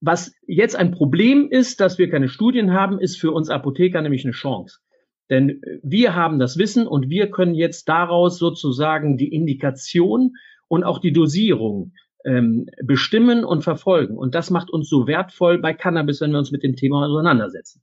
was jetzt ein Problem ist, dass wir keine Studien haben, ist für uns Apotheker nämlich eine Chance. Denn wir haben das Wissen und wir können jetzt daraus sozusagen die Indikation und auch die Dosierung ähm, bestimmen und verfolgen. Und das macht uns so wertvoll bei Cannabis, wenn wir uns mit dem Thema auseinandersetzen.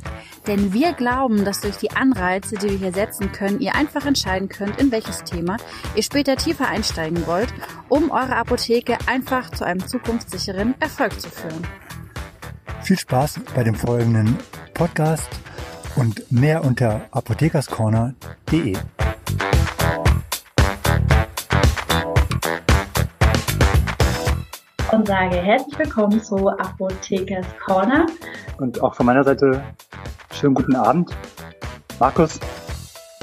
Denn wir glauben, dass durch die Anreize, die wir hier setzen können, ihr einfach entscheiden könnt, in welches Thema ihr später tiefer einsteigen wollt, um eure Apotheke einfach zu einem zukunftssicheren Erfolg zu führen. Viel Spaß bei dem folgenden Podcast und mehr unter apothekerscorner.de. Und sage herzlich willkommen zu Apothekers Corner. Und auch von meiner Seite Schönen guten Abend. Markus,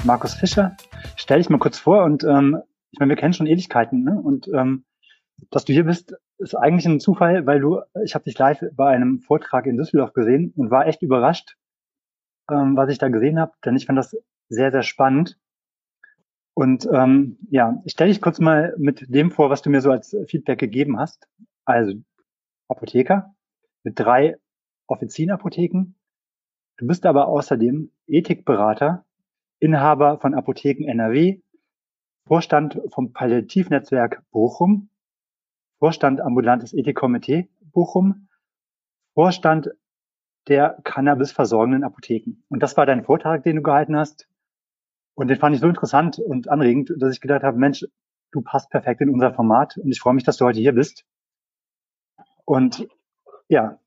Markus Fischer. Stell dich mal kurz vor und ähm, ich meine, wir kennen schon Ewigkeiten, ne? Und ähm, dass du hier bist, ist eigentlich ein Zufall, weil du, ich habe dich live bei einem Vortrag in Düsseldorf gesehen und war echt überrascht, ähm, was ich da gesehen habe, denn ich fand das sehr, sehr spannend. Und ähm, ja, ich stelle dich kurz mal mit dem vor, was du mir so als Feedback gegeben hast. Also Apotheker mit drei Offizienapotheken, Du bist aber außerdem Ethikberater, Inhaber von Apotheken NRW, Vorstand vom Palliativnetzwerk Bochum, Vorstand ambulantes Ethikkomitee Bochum, Vorstand der Cannabis versorgenden Apotheken. Und das war dein Vortrag, den du gehalten hast. Und den fand ich so interessant und anregend, dass ich gedacht habe, Mensch, du passt perfekt in unser Format und ich freue mich, dass du heute hier bist. Und ja,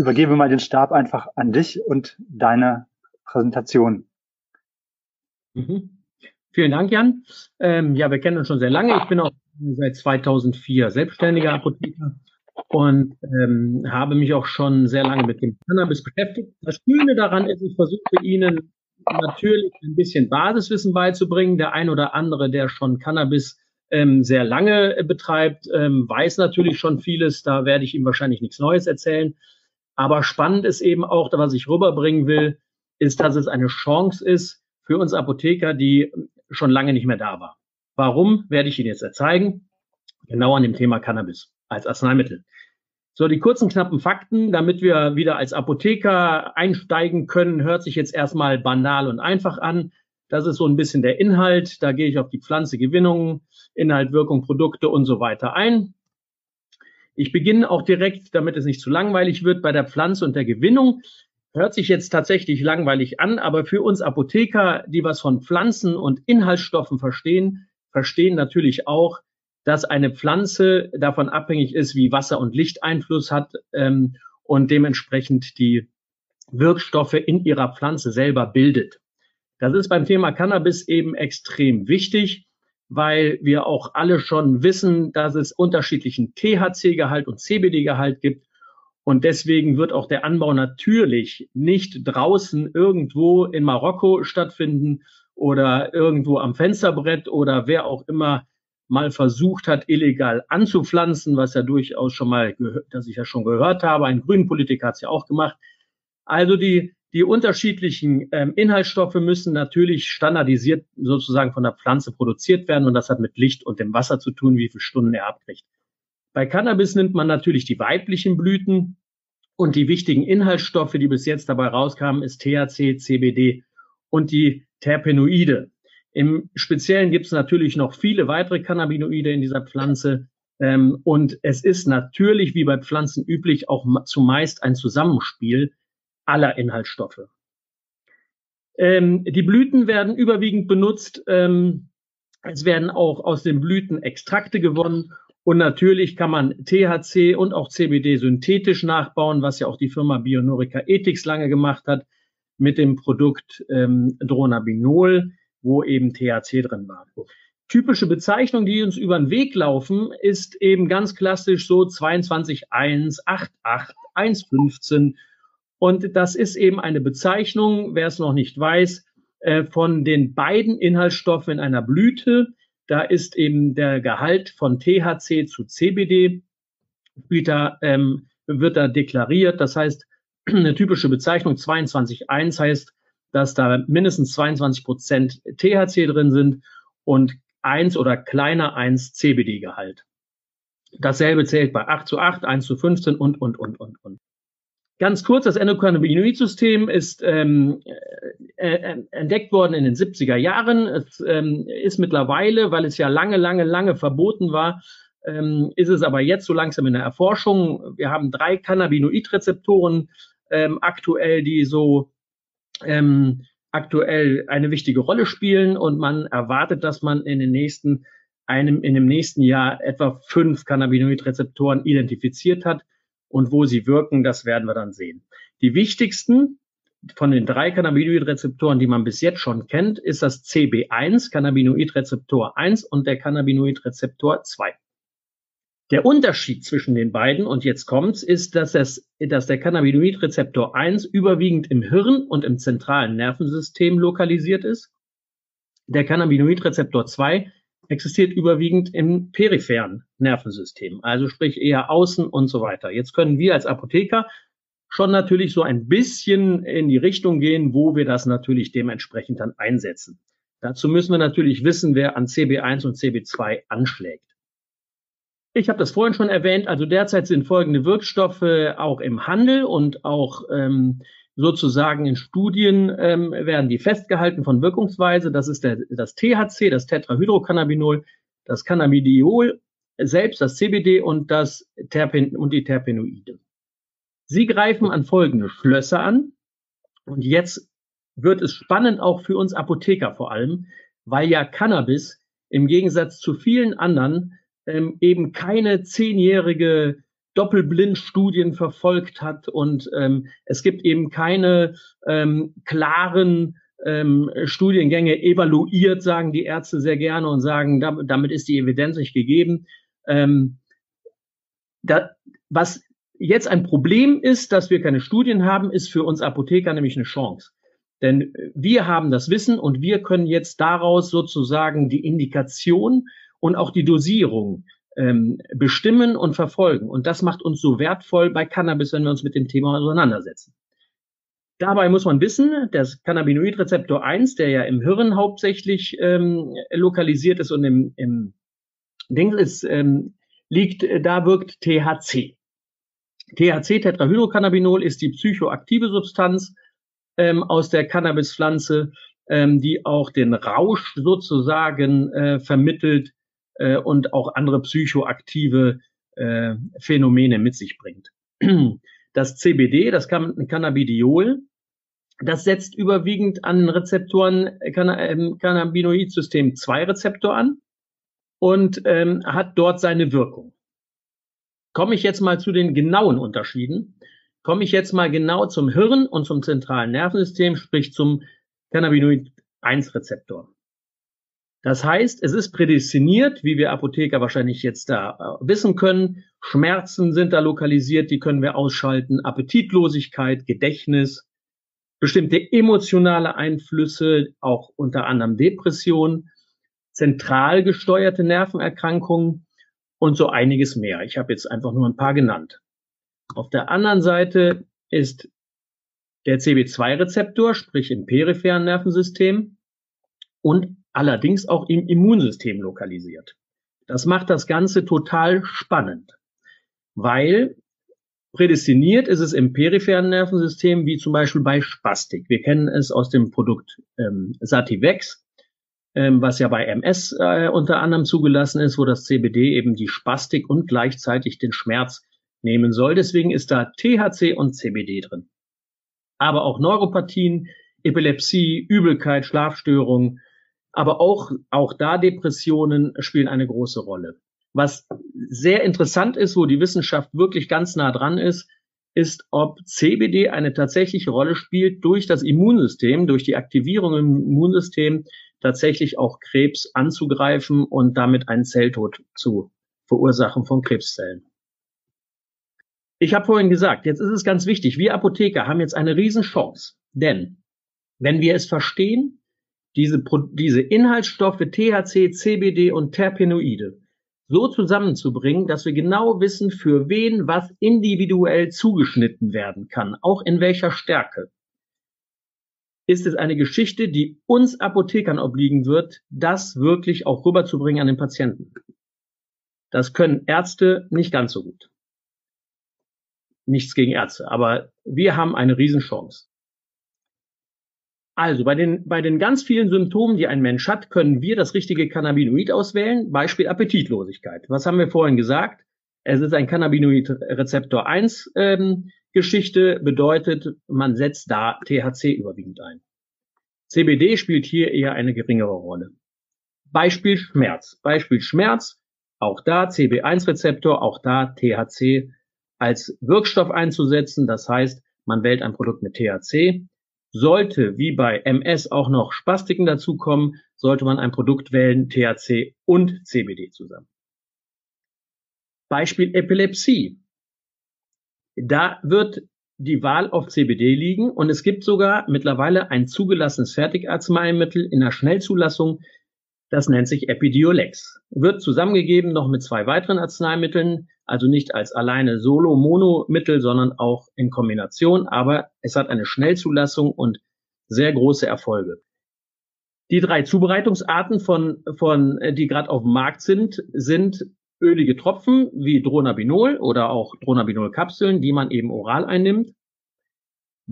übergebe mal den Stab einfach an dich und deine Präsentation. Mhm. Vielen Dank, Jan. Ähm, ja, wir kennen uns schon sehr lange. Ich bin auch seit 2004 selbstständiger Apotheker und ähm, habe mich auch schon sehr lange mit dem Cannabis beschäftigt. Das Schöne daran ist, ich versuche Ihnen natürlich ein bisschen Basiswissen beizubringen. Der ein oder andere, der schon Cannabis ähm, sehr lange betreibt, ähm, weiß natürlich schon vieles. Da werde ich ihm wahrscheinlich nichts Neues erzählen. Aber spannend ist eben auch, was ich rüberbringen will, ist, dass es eine Chance ist für uns Apotheker, die schon lange nicht mehr da war. Warum, werde ich Ihnen jetzt zeigen. Genau an dem Thema Cannabis als Arzneimittel. So, die kurzen, knappen Fakten, damit wir wieder als Apotheker einsteigen können, hört sich jetzt erstmal banal und einfach an. Das ist so ein bisschen der Inhalt. Da gehe ich auf die Pflanzegewinnung, Inhalt, Wirkung, Produkte und so weiter ein. Ich beginne auch direkt, damit es nicht zu langweilig wird, bei der Pflanze und der Gewinnung. Hört sich jetzt tatsächlich langweilig an, aber für uns Apotheker, die was von Pflanzen und Inhaltsstoffen verstehen, verstehen natürlich auch, dass eine Pflanze davon abhängig ist, wie Wasser und Licht Einfluss hat ähm, und dementsprechend die Wirkstoffe in ihrer Pflanze selber bildet. Das ist beim Thema Cannabis eben extrem wichtig weil wir auch alle schon wissen, dass es unterschiedlichen THC-Gehalt und CBD-Gehalt gibt. Und deswegen wird auch der Anbau natürlich nicht draußen irgendwo in Marokko stattfinden oder irgendwo am Fensterbrett oder wer auch immer mal versucht hat, illegal anzupflanzen, was ja durchaus schon mal, dass ich ja schon gehört habe. Ein grünen Politiker hat es ja auch gemacht. Also die die unterschiedlichen ähm, Inhaltsstoffe müssen natürlich standardisiert sozusagen von der Pflanze produziert werden und das hat mit Licht und dem Wasser zu tun, wie viele Stunden er abkriegt. Bei Cannabis nimmt man natürlich die weiblichen Blüten und die wichtigen Inhaltsstoffe, die bis jetzt dabei rauskamen, ist THC, CBD und die Terpenoide. Im Speziellen gibt es natürlich noch viele weitere Cannabinoide in dieser Pflanze. Ähm, und es ist natürlich, wie bei Pflanzen üblich, auch zumeist ein Zusammenspiel aller Inhaltsstoffe. Ähm, die Blüten werden überwiegend benutzt. Ähm, es werden auch aus den Blüten Extrakte gewonnen. Und natürlich kann man THC und auch CBD synthetisch nachbauen, was ja auch die Firma Bionorica Ethics lange gemacht hat mit dem Produkt ähm, Dronabinol. wo eben THC drin war. Typische Bezeichnung, die uns über den Weg laufen, ist eben ganz klassisch so 22.1, 8.8, 1.15. Und das ist eben eine Bezeichnung, wer es noch nicht weiß, äh, von den beiden Inhaltsstoffen in einer Blüte. Da ist eben der Gehalt von THC zu CBD wieder, ähm, wird da deklariert. Das heißt, eine typische Bezeichnung 22.1 heißt, dass da mindestens 22 Prozent THC drin sind und eins oder kleiner eins CBD-Gehalt. Dasselbe zählt bei 8 zu 8, 1 zu 15 und, und, und, und, und. Ganz kurz, das Endokannabinoid-System ist ähm, äh, äh, entdeckt worden in den 70er Jahren. Es ähm, ist mittlerweile, weil es ja lange, lange, lange verboten war, ähm, ist es aber jetzt so langsam in der Erforschung. Wir haben drei Cannabinoid-Rezeptoren ähm, aktuell, die so ähm, aktuell eine wichtige Rolle spielen und man erwartet, dass man in den nächsten einem in dem nächsten Jahr etwa fünf Cannabinoid-Rezeptoren identifiziert hat und wo sie wirken, das werden wir dann sehen. Die wichtigsten von den drei Cannabinoid-Rezeptoren, die man bis jetzt schon kennt, ist das CB1, Cannabinoid-Rezeptor 1 und der Cannabinoid-Rezeptor 2. Der Unterschied zwischen den beiden, und jetzt kommt's, ist, dass, das, dass der Cannabinoidrezeptor 1 überwiegend im Hirn und im zentralen Nervensystem lokalisiert ist. Der Cannabinoidrezeptor 2 existiert überwiegend im peripheren Nervensystem, also sprich eher außen und so weiter. Jetzt können wir als Apotheker schon natürlich so ein bisschen in die Richtung gehen, wo wir das natürlich dementsprechend dann einsetzen. Dazu müssen wir natürlich wissen, wer an CB1 und CB2 anschlägt. Ich habe das vorhin schon erwähnt. Also derzeit sind folgende Wirkstoffe auch im Handel und auch ähm, sozusagen in Studien ähm, werden die festgehalten von Wirkungsweise. Das ist der, das THC, das Tetrahydrocannabinol, das Cannabidiol selbst, das CBD und das Terpen und die Terpenoide. Sie greifen an folgende Schlösser an. Und jetzt wird es spannend auch für uns Apotheker vor allem, weil ja Cannabis im Gegensatz zu vielen anderen ähm, eben keine zehnjährige Doppelblindstudien verfolgt hat und ähm, es gibt eben keine ähm, klaren ähm, Studiengänge evaluiert, sagen die Ärzte sehr gerne und sagen, damit, ist die Evidenz nicht gegeben. Ähm, da, was jetzt ein Problem ist, dass wir keine Studien haben, ist für uns Apotheker nämlich eine Chance. Denn wir haben das Wissen und wir können jetzt daraus sozusagen die Indikation und auch die Dosierung ähm, bestimmen und verfolgen. Und das macht uns so wertvoll bei Cannabis, wenn wir uns mit dem Thema auseinandersetzen. Dabei muss man wissen, das Cannabinoidrezeptor 1, der ja im Hirn hauptsächlich ähm, lokalisiert ist und im, im Ding ist, ähm, liegt, da wirkt THC. THC, Tetrahydrocannabinol, ist die psychoaktive Substanz ähm, aus der Cannabispflanze, ähm, die auch den Rausch sozusagen äh, vermittelt, äh, und auch andere psychoaktive äh, Phänomene mit sich bringt. Das CBD, das Cannabidiol, das setzt überwiegend an Rezeptoren äh, ähm, Cannabinoid-System 2 Rezeptor an und ähm, hat dort seine Wirkung. Komme ich jetzt mal zu den genauen Unterschieden. Komme ich jetzt mal genau zum Hirn und zum zentralen Nervensystem, sprich zum Cannabinoid 1 Rezeptor. Das heißt, es ist prädestiniert, wie wir Apotheker wahrscheinlich jetzt da äh, wissen können. Schmerzen sind da lokalisiert, die können wir ausschalten. Appetitlosigkeit, Gedächtnis, bestimmte emotionale Einflüsse, auch unter anderem Depression, zentral gesteuerte Nervenerkrankungen und so einiges mehr. Ich habe jetzt einfach nur ein paar genannt. Auf der anderen Seite ist der CB2-Rezeptor, sprich im peripheren Nervensystem und allerdings auch im Immunsystem lokalisiert. Das macht das Ganze total spannend, weil prädestiniert ist es im peripheren Nervensystem, wie zum Beispiel bei Spastik. Wir kennen es aus dem Produkt ähm, Sativex, ähm, was ja bei MS äh, unter anderem zugelassen ist, wo das CBD eben die Spastik und gleichzeitig den Schmerz nehmen soll. Deswegen ist da THC und CBD drin. Aber auch Neuropathien, Epilepsie, Übelkeit, Schlafstörungen, aber auch, auch da Depressionen spielen eine große Rolle. Was sehr interessant ist, wo die Wissenschaft wirklich ganz nah dran ist, ist, ob CBD eine tatsächliche Rolle spielt durch das Immunsystem, durch die Aktivierung im Immunsystem tatsächlich auch Krebs anzugreifen und damit einen Zelltod zu verursachen von Krebszellen. Ich habe vorhin gesagt, jetzt ist es ganz wichtig, wir Apotheker haben jetzt eine Riesenchance, denn wenn wir es verstehen, diese, diese Inhaltsstoffe THC, CBD und Terpenoide so zusammenzubringen, dass wir genau wissen, für wen was individuell zugeschnitten werden kann, auch in welcher Stärke, ist es eine Geschichte, die uns Apothekern obliegen wird, das wirklich auch rüberzubringen an den Patienten. Das können Ärzte nicht ganz so gut. Nichts gegen Ärzte, aber wir haben eine Riesenchance. Also bei den, bei den ganz vielen Symptomen, die ein Mensch hat, können wir das richtige Cannabinoid auswählen. Beispiel Appetitlosigkeit. Was haben wir vorhin gesagt? Es ist ein Cannabinoid-Rezeptor 1 ähm, Geschichte, bedeutet, man setzt da THC überwiegend ein. CBD spielt hier eher eine geringere Rolle. Beispiel Schmerz. Beispiel Schmerz, auch da CB1-Rezeptor, auch da THC als Wirkstoff einzusetzen. Das heißt, man wählt ein Produkt mit THC. Sollte, wie bei MS, auch noch Spastiken dazukommen, sollte man ein Produkt wählen, THC und CBD zusammen. Beispiel Epilepsie. Da wird die Wahl auf CBD liegen und es gibt sogar mittlerweile ein zugelassenes Fertigarzneimittel in der Schnellzulassung, das nennt sich Epidiolex. Wird zusammengegeben noch mit zwei weiteren Arzneimitteln, also nicht als alleine Solo-Mono-Mittel, sondern auch in Kombination, aber es hat eine Schnellzulassung und sehr große Erfolge. Die drei Zubereitungsarten von, von die gerade auf dem Markt sind, sind ölige Tropfen wie Dronabinol oder auch Dronabinol-Kapseln, die man eben oral einnimmt.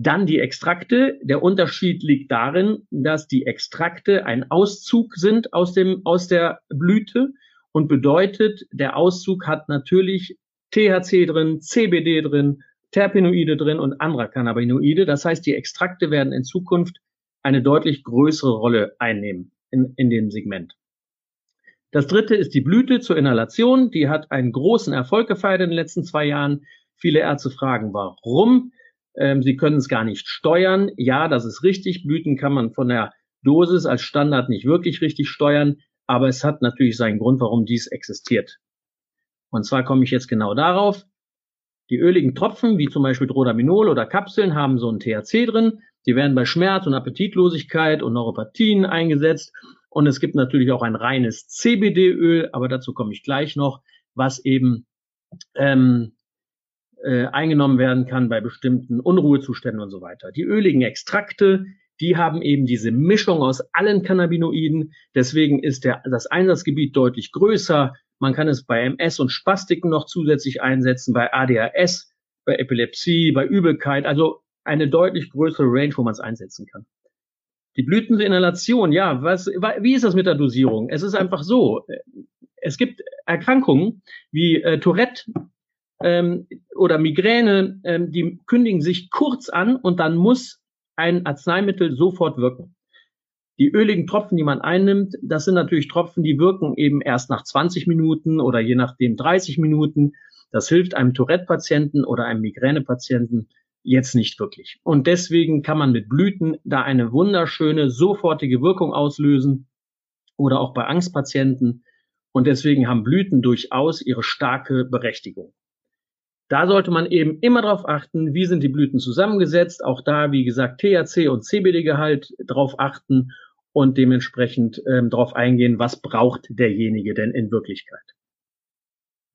Dann die Extrakte. Der Unterschied liegt darin, dass die Extrakte ein Auszug sind aus dem, aus der Blüte und bedeutet, der Auszug hat natürlich THC drin, CBD drin, Terpenoide drin und andere Cannabinoide. Das heißt, die Extrakte werden in Zukunft eine deutlich größere Rolle einnehmen in, in dem Segment. Das dritte ist die Blüte zur Inhalation. Die hat einen großen Erfolg gefeiert in den letzten zwei Jahren. Viele Ärzte fragen, warum? Ähm, sie können es gar nicht steuern. Ja, das ist richtig. Blüten kann man von der Dosis als Standard nicht wirklich richtig steuern, aber es hat natürlich seinen Grund, warum dies existiert. Und zwar komme ich jetzt genau darauf. Die öligen Tropfen, wie zum Beispiel Drodaminol oder Kapseln, haben so ein THC drin. Die werden bei Schmerz und Appetitlosigkeit und Neuropathien eingesetzt. Und es gibt natürlich auch ein reines CBD-Öl, aber dazu komme ich gleich noch, was eben ähm, äh, eingenommen werden kann bei bestimmten Unruhezuständen und so weiter. Die öligen Extrakte, die haben eben diese Mischung aus allen Cannabinoiden. Deswegen ist der, das Einsatzgebiet deutlich größer. Man kann es bei MS und Spastiken noch zusätzlich einsetzen, bei ADHS, bei Epilepsie, bei Übelkeit. Also eine deutlich größere Range, wo man es einsetzen kann. Die Blüteninhalation, ja, was, wie ist das mit der Dosierung? Es ist einfach so. Es gibt Erkrankungen wie äh, Tourette ähm, oder Migräne, ähm, die kündigen sich kurz an und dann muss ein Arzneimittel sofort wirken. Die öligen Tropfen, die man einnimmt, das sind natürlich Tropfen, die wirken eben erst nach 20 Minuten oder je nachdem 30 Minuten. Das hilft einem Tourette-Patienten oder einem Migräne-Patienten jetzt nicht wirklich. Und deswegen kann man mit Blüten da eine wunderschöne, sofortige Wirkung auslösen oder auch bei Angstpatienten. Und deswegen haben Blüten durchaus ihre starke Berechtigung. Da sollte man eben immer darauf achten, wie sind die Blüten zusammengesetzt. Auch da, wie gesagt, THC und CBD-Gehalt darauf achten und dementsprechend ähm, darauf eingehen, was braucht derjenige denn in Wirklichkeit.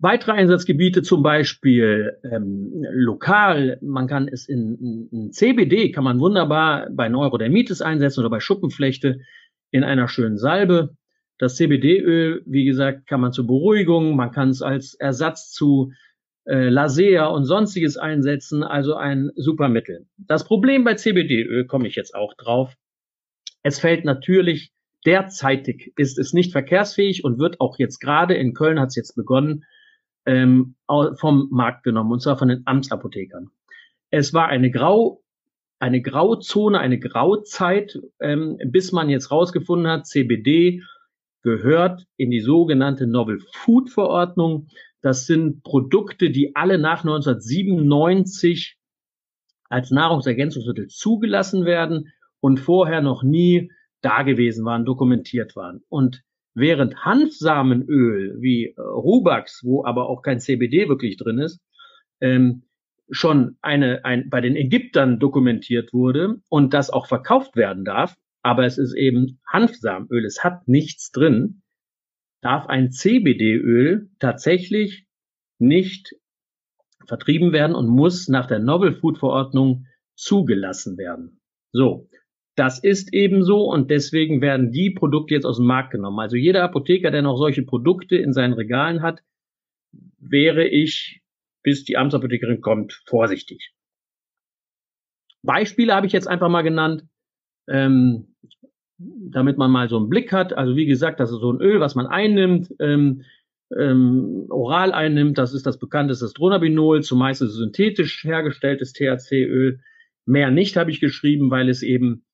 Weitere Einsatzgebiete zum Beispiel ähm, lokal, man kann es in, in CBD, kann man wunderbar bei Neurodermitis einsetzen oder bei Schuppenflechte in einer schönen Salbe. Das CBD-Öl, wie gesagt, kann man zur Beruhigung, man kann es als Ersatz zu äh, Lasea und sonstiges einsetzen, also ein super Mittel. Das Problem bei CBD-Öl komme ich jetzt auch drauf. Es fällt natürlich derzeitig ist es nicht verkehrsfähig und wird auch jetzt gerade in Köln hat es jetzt begonnen ähm, vom Markt genommen und zwar von den Amtsapothekern. Es war eine Grau eine Grauzone, eine Grauzeit, ähm, bis man jetzt rausgefunden hat, CBD gehört in die sogenannte Novel Food Verordnung. Das sind Produkte, die alle nach 1997 als Nahrungsergänzungsmittel zugelassen werden und vorher noch nie da gewesen waren, dokumentiert waren. Und während Hanfsamenöl wie äh, Rubax, wo aber auch kein CBD wirklich drin ist, ähm, schon eine, ein, bei den Ägyptern dokumentiert wurde und das auch verkauft werden darf, aber es ist eben Hanfsamenöl, es hat nichts drin, darf ein CBD-Öl tatsächlich nicht vertrieben werden und muss nach der Novel Food Verordnung zugelassen werden. So. Das ist eben so und deswegen werden die Produkte jetzt aus dem Markt genommen. Also jeder Apotheker, der noch solche Produkte in seinen Regalen hat, wäre ich, bis die Amtsapothekerin kommt, vorsichtig. Beispiele habe ich jetzt einfach mal genannt, ähm, damit man mal so einen Blick hat. Also wie gesagt, das ist so ein Öl, was man einnimmt. Ähm, ähm, oral einnimmt. Das ist das bekannteste Stronabinol, zumeist synthetisch hergestelltes THC-Öl. Mehr nicht habe ich geschrieben, weil es eben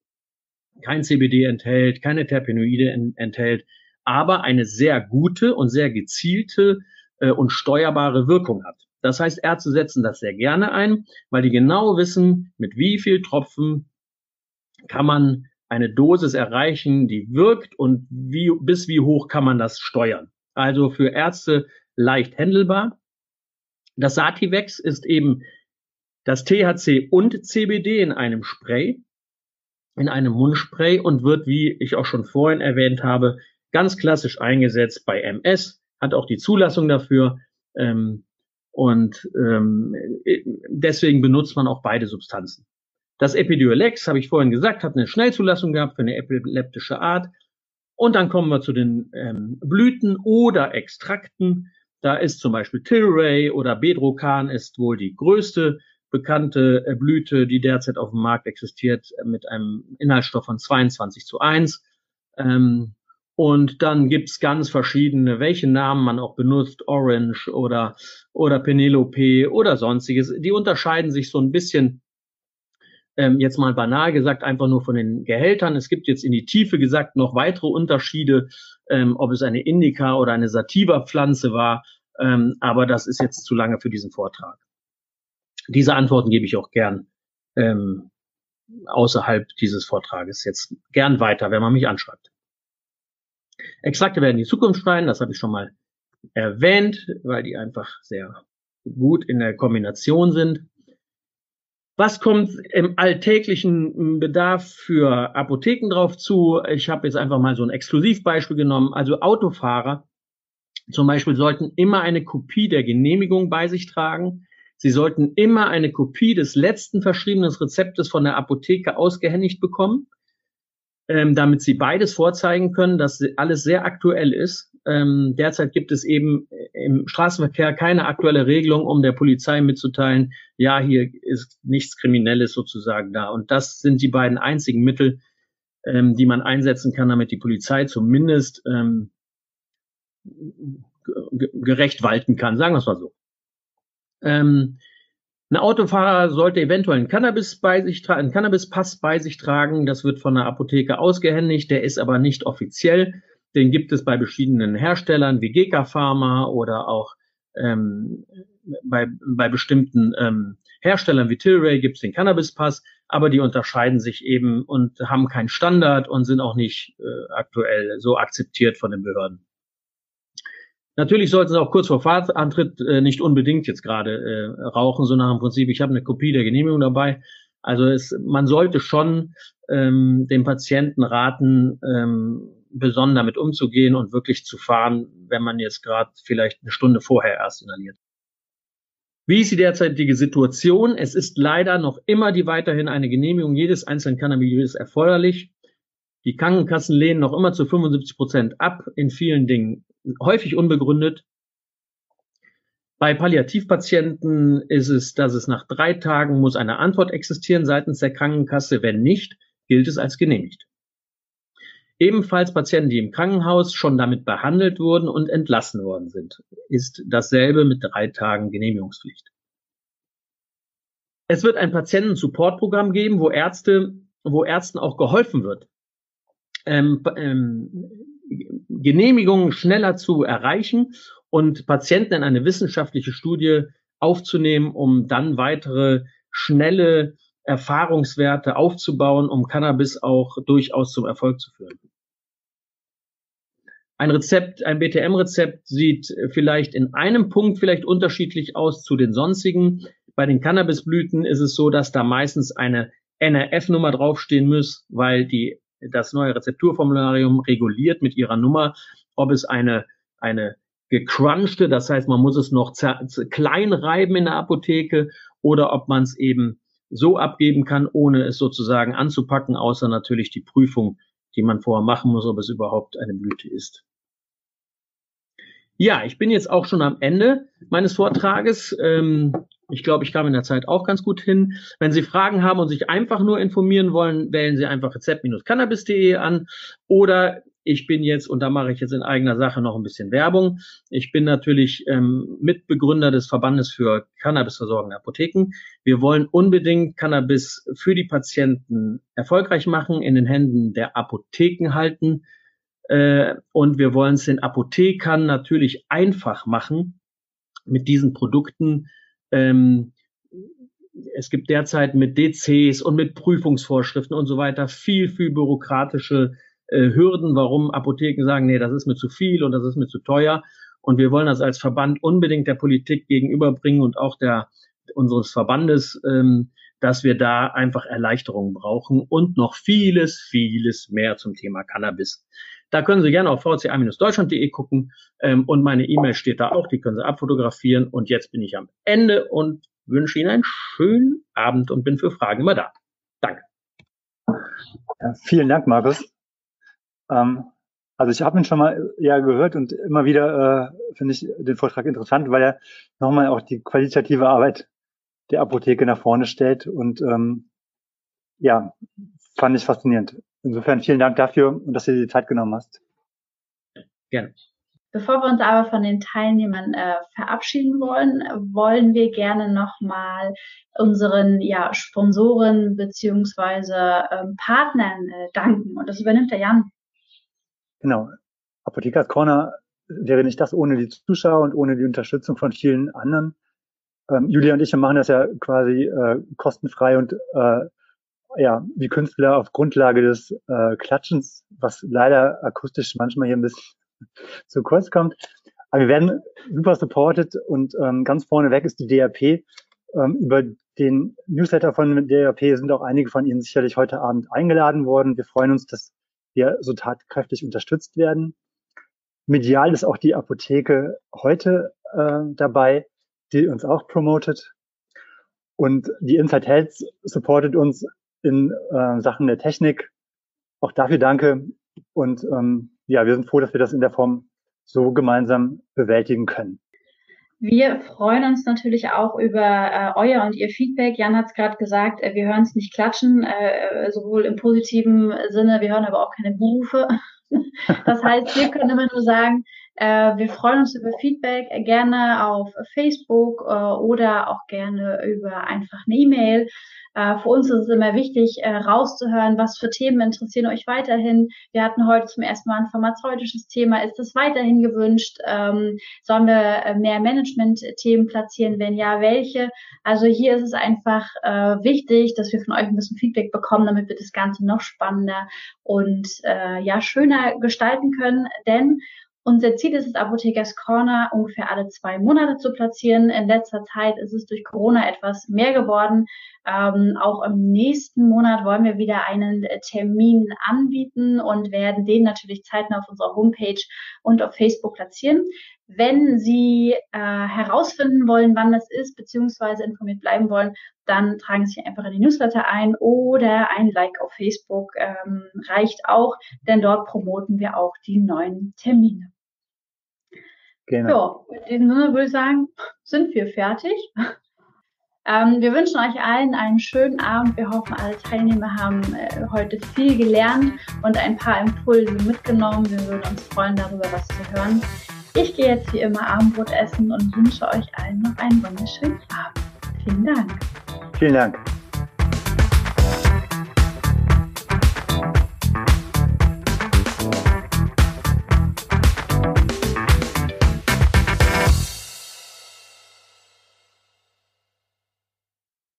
kein CBD enthält, keine Terpenoide en enthält, aber eine sehr gute und sehr gezielte äh, und steuerbare Wirkung hat. Das heißt, Ärzte setzen das sehr gerne ein, weil die genau wissen, mit wie viel Tropfen kann man eine Dosis erreichen, die wirkt und wie, bis wie hoch kann man das steuern also für Ärzte leicht handelbar. Das Sativex ist eben das THC und CBD in einem Spray, in einem Mundspray und wird, wie ich auch schon vorhin erwähnt habe, ganz klassisch eingesetzt bei MS, hat auch die Zulassung dafür. Ähm, und ähm, deswegen benutzt man auch beide Substanzen. Das Epidiolex, habe ich vorhin gesagt, hat eine Schnellzulassung gehabt für eine epileptische Art. Und dann kommen wir zu den ähm, Blüten oder Extrakten. Da ist zum Beispiel Tilray oder Bedrocan ist wohl die größte bekannte äh, Blüte, die derzeit auf dem Markt existiert, äh, mit einem Inhaltsstoff von 22 zu 1. Ähm, und dann gibt's ganz verschiedene, welche Namen man auch benutzt, Orange oder, oder Penelope oder sonstiges. Die unterscheiden sich so ein bisschen ähm, jetzt mal banal gesagt, einfach nur von den Gehältern. Es gibt jetzt in die Tiefe gesagt noch weitere Unterschiede, ähm, ob es eine Indica oder eine Sativa-Pflanze war. Ähm, aber das ist jetzt zu lange für diesen Vortrag. Diese Antworten gebe ich auch gern ähm, außerhalb dieses Vortrages jetzt gern weiter, wenn man mich anschreibt. Extrakte werden die Zukunft schreien, das habe ich schon mal erwähnt, weil die einfach sehr gut in der Kombination sind. Was kommt im alltäglichen Bedarf für Apotheken drauf zu? Ich habe jetzt einfach mal so ein Exklusivbeispiel genommen. Also Autofahrer zum Beispiel sollten immer eine Kopie der Genehmigung bei sich tragen. Sie sollten immer eine Kopie des letzten verschriebenen Rezeptes von der Apotheke ausgehändigt bekommen, ähm, damit sie beides vorzeigen können, dass alles sehr aktuell ist. Ähm, derzeit gibt es eben im Straßenverkehr keine aktuelle Regelung, um der Polizei mitzuteilen, ja, hier ist nichts Kriminelles sozusagen da. Und das sind die beiden einzigen Mittel, ähm, die man einsetzen kann, damit die Polizei zumindest ähm, gerecht walten kann, sagen wir es mal so. Ähm, ein Autofahrer sollte eventuell einen Cannabis bei sich tragen, einen Cannabis-Pass bei sich tragen. Das wird von der Apotheke ausgehändigt. Der ist aber nicht offiziell. Den gibt es bei verschiedenen Herstellern wie GK Pharma oder auch ähm, bei, bei bestimmten ähm, Herstellern wie Tilray gibt es den Cannabis-Pass, aber die unterscheiden sich eben und haben keinen Standard und sind auch nicht äh, aktuell so akzeptiert von den Behörden. Natürlich sollten sie auch kurz vor Fahrtantritt äh, nicht unbedingt jetzt gerade äh, rauchen, so nach dem Prinzip, ich habe eine Kopie der Genehmigung dabei. Also es, man sollte schon ähm, dem Patienten raten, ähm, besonnen damit umzugehen und wirklich zu fahren, wenn man jetzt gerade vielleicht eine Stunde vorher erst inhaliert. Wie ist die derzeitige Situation? Es ist leider noch immer die weiterhin eine Genehmigung jedes einzelnen Cannabinoides erforderlich. Die Krankenkassen lehnen noch immer zu 75 Prozent ab, in vielen Dingen häufig unbegründet. Bei Palliativpatienten ist es, dass es nach drei Tagen muss eine Antwort existieren seitens der Krankenkasse. Wenn nicht, gilt es als genehmigt. Ebenfalls Patienten, die im Krankenhaus schon damit behandelt wurden und entlassen worden sind, ist dasselbe mit drei Tagen Genehmigungspflicht. Es wird ein Patienten-Support-Programm geben, wo Ärzte, wo Ärzten auch geholfen wird, ähm, ähm, Genehmigungen schneller zu erreichen und Patienten in eine wissenschaftliche Studie aufzunehmen, um dann weitere schnelle Erfahrungswerte aufzubauen, um Cannabis auch durchaus zum Erfolg zu führen. Ein Rezept, ein BTM-Rezept sieht vielleicht in einem Punkt vielleicht unterschiedlich aus zu den sonstigen. Bei den Cannabisblüten ist es so, dass da meistens eine NRF-Nummer draufstehen muss, weil die, das neue Rezepturformularium reguliert mit ihrer Nummer, ob es eine, eine gecrunchte, das heißt, man muss es noch klein reiben in der Apotheke oder ob man es eben so abgeben kann, ohne es sozusagen anzupacken, außer natürlich die Prüfung, die man vorher machen muss, ob es überhaupt eine Blüte ist. Ja, ich bin jetzt auch schon am Ende meines Vortrages. Ähm, ich glaube, ich kam in der Zeit auch ganz gut hin. Wenn Sie Fragen haben und sich einfach nur informieren wollen, wählen Sie einfach rezept-cannabis.de an oder ich bin jetzt, und da mache ich jetzt in eigener Sache noch ein bisschen Werbung, ich bin natürlich ähm, Mitbegründer des Verbandes für Cannabisversorgende Apotheken. Wir wollen unbedingt Cannabis für die Patienten erfolgreich machen, in den Händen der Apotheken halten. Äh, und wir wollen es den Apothekern natürlich einfach machen mit diesen Produkten. Ähm, es gibt derzeit mit DCs und mit Prüfungsvorschriften und so weiter viel, viel bürokratische äh, Hürden, warum Apotheken sagen, nee, das ist mir zu viel und das ist mir zu teuer. Und wir wollen das als Verband unbedingt der Politik gegenüberbringen und auch der unseres Verbandes, ähm, dass wir da einfach Erleichterungen brauchen und noch vieles, vieles mehr zum Thema Cannabis. Da können Sie gerne auf vca-deutschland.de gucken ähm, und meine E-Mail steht da auch, die können Sie abfotografieren. Und jetzt bin ich am Ende und wünsche Ihnen einen schönen Abend und bin für Fragen immer da. Danke. Ja, vielen Dank, Markus. Ähm, also ich habe ihn schon mal ja gehört und immer wieder äh, finde ich den Vortrag interessant, weil er nochmal auch die qualitative Arbeit der Apotheke nach vorne stellt und ähm, ja, fand ich faszinierend. Insofern vielen Dank dafür und dass du dir die Zeit genommen hast. Gerne. Bevor wir uns aber von den Teilnehmern äh, verabschieden wollen, wollen wir gerne nochmal unseren ja, Sponsoren beziehungsweise ähm, Partnern äh, danken. Und das übernimmt der Jan. Genau. Apothekers Corner wäre nicht das ohne die Zuschauer und ohne die Unterstützung von vielen anderen. Ähm, Julia und ich machen das ja quasi äh, kostenfrei und äh, ja, wie Künstler auf Grundlage des äh, Klatschens, was leider akustisch manchmal hier ein bisschen zu kurz kommt. Aber wir werden super supported und ähm, ganz vorne weg ist die DRP. Ähm, über den Newsletter von DRP sind auch einige von Ihnen sicherlich heute Abend eingeladen worden. Wir freuen uns, dass wir so tatkräftig unterstützt werden. Medial ist auch die Apotheke heute äh, dabei, die uns auch promotet. Und die Inside Health supportet uns in äh, Sachen der Technik. Auch dafür danke. Und ähm, ja, wir sind froh, dass wir das in der Form so gemeinsam bewältigen können. Wir freuen uns natürlich auch über äh, euer und ihr Feedback. Jan hat es gerade gesagt, äh, wir hören es nicht klatschen, äh, sowohl im positiven Sinne, wir hören aber auch keine Berufe. das heißt, wir können immer nur sagen, äh, wir freuen uns über Feedback, äh, gerne auf Facebook äh, oder auch gerne über einfach eine E-Mail. Äh, für uns ist es immer wichtig, äh, rauszuhören, was für Themen interessieren euch weiterhin. Wir hatten heute zum ersten Mal ein pharmazeutisches Thema. Ist das weiterhin gewünscht? Ähm, sollen wir äh, mehr Management-Themen platzieren? Wenn ja, welche? Also hier ist es einfach äh, wichtig, dass wir von euch ein bisschen Feedback bekommen, damit wir das Ganze noch spannender und äh, ja schöner gestalten können. Denn unser Ziel ist es, Apothekers Corner ungefähr alle zwei Monate zu platzieren. In letzter Zeit ist es durch Corona etwas mehr geworden. Ähm, auch im nächsten Monat wollen wir wieder einen Termin anbieten und werden den natürlich zeitnah auf unserer Homepage und auf Facebook platzieren. Wenn Sie äh, herausfinden wollen, wann das ist, beziehungsweise informiert bleiben wollen, dann tragen Sie sich einfach in die Newsletter ein oder ein Like auf Facebook ähm, reicht auch, denn dort promoten wir auch die neuen Termine. Genau. So, in diesem Sinne würde ich sagen, sind wir fertig. Ähm, wir wünschen euch allen einen schönen Abend. Wir hoffen, alle Teilnehmer haben äh, heute viel gelernt und ein paar Impulse mitgenommen. Wir würden uns freuen, darüber was zu hören. Ich gehe jetzt wie immer Abendbrot essen und wünsche euch allen noch einen wunderschönen Abend. Vielen Dank. Vielen Dank.